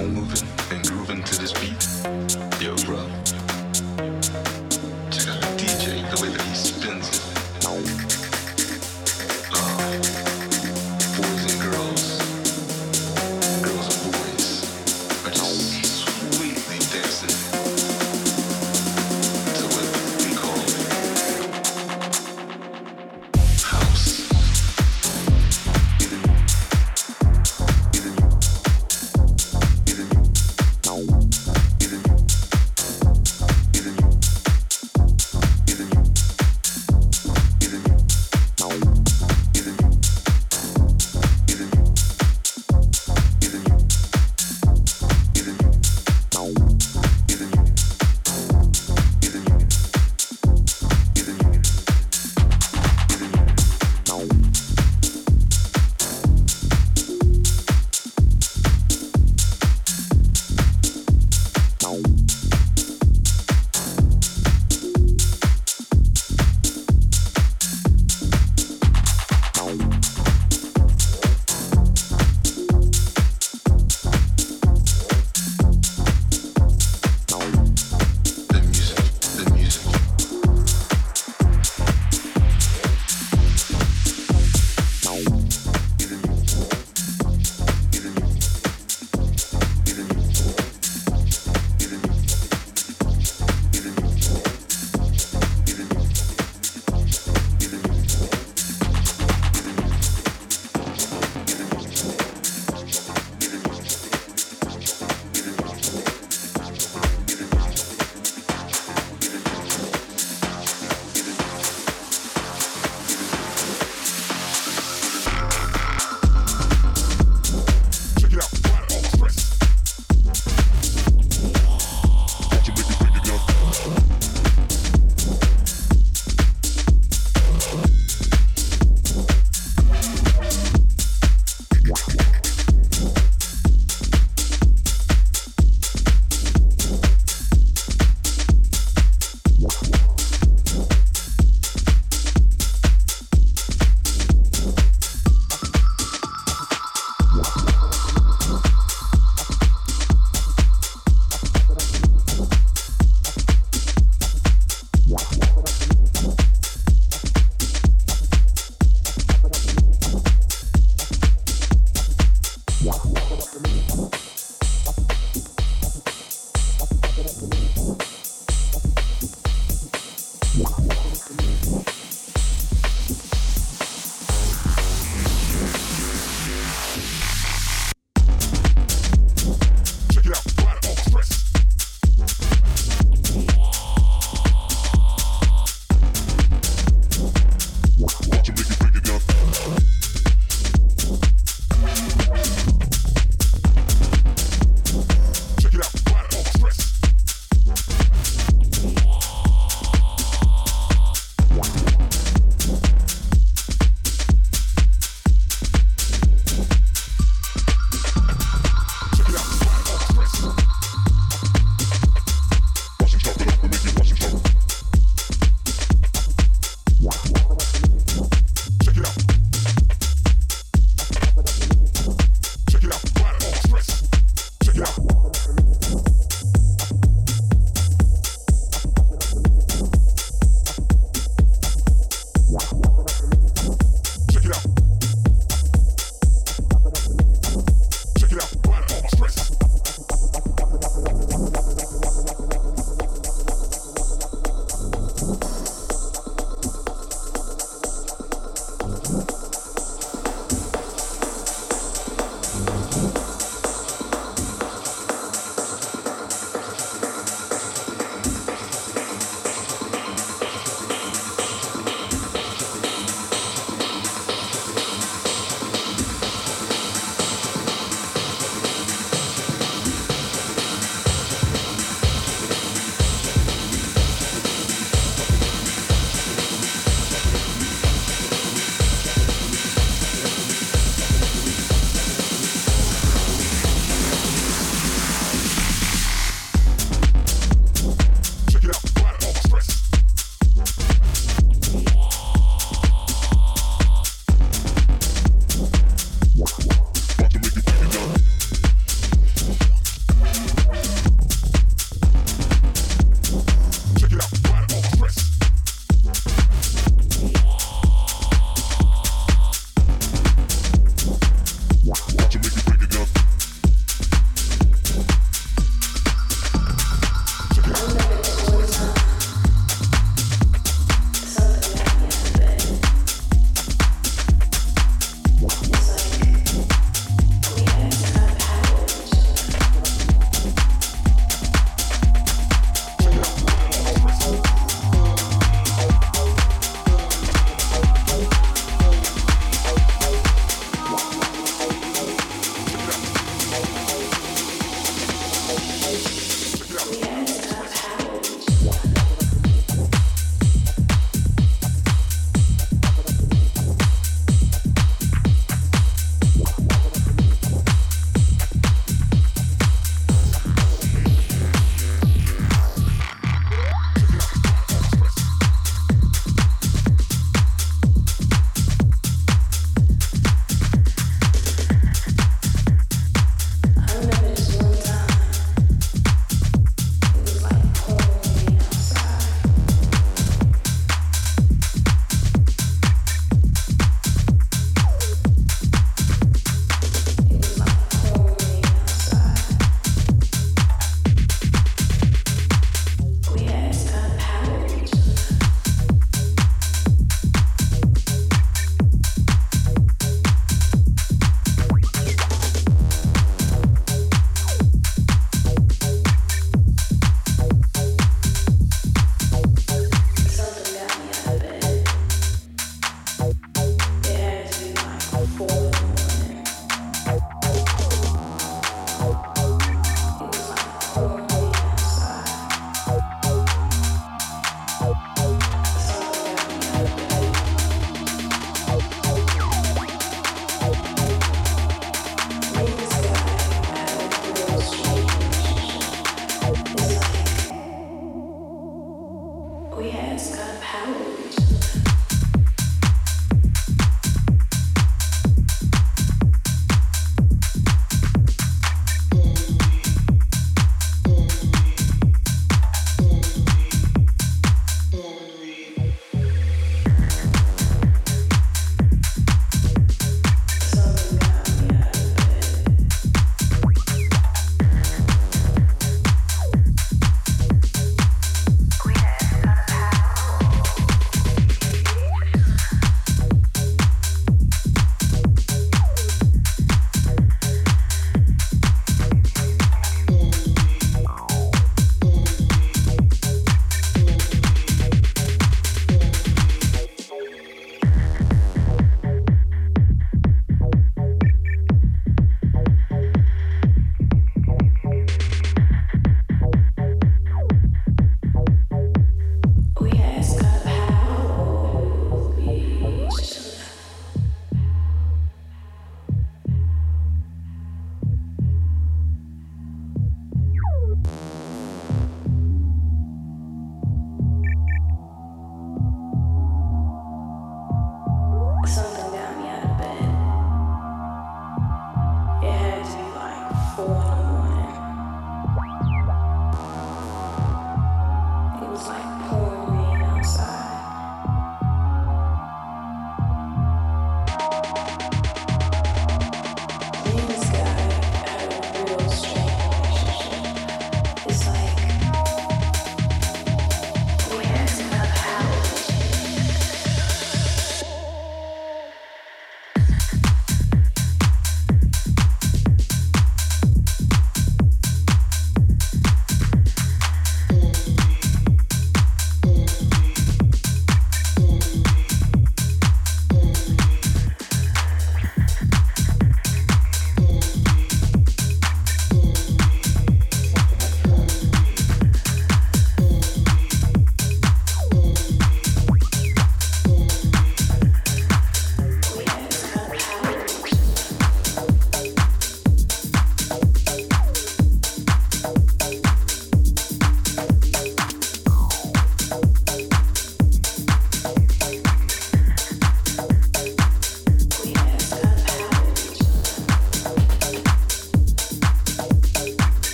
Bye.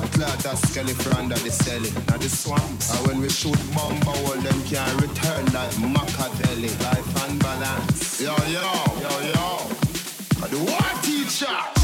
blood clot a skeleton under the celly, not the swamps. And when we shoot bomb all them can return like Machiavelli, life and balance. Yo, yo, yo, yo. The war teacher.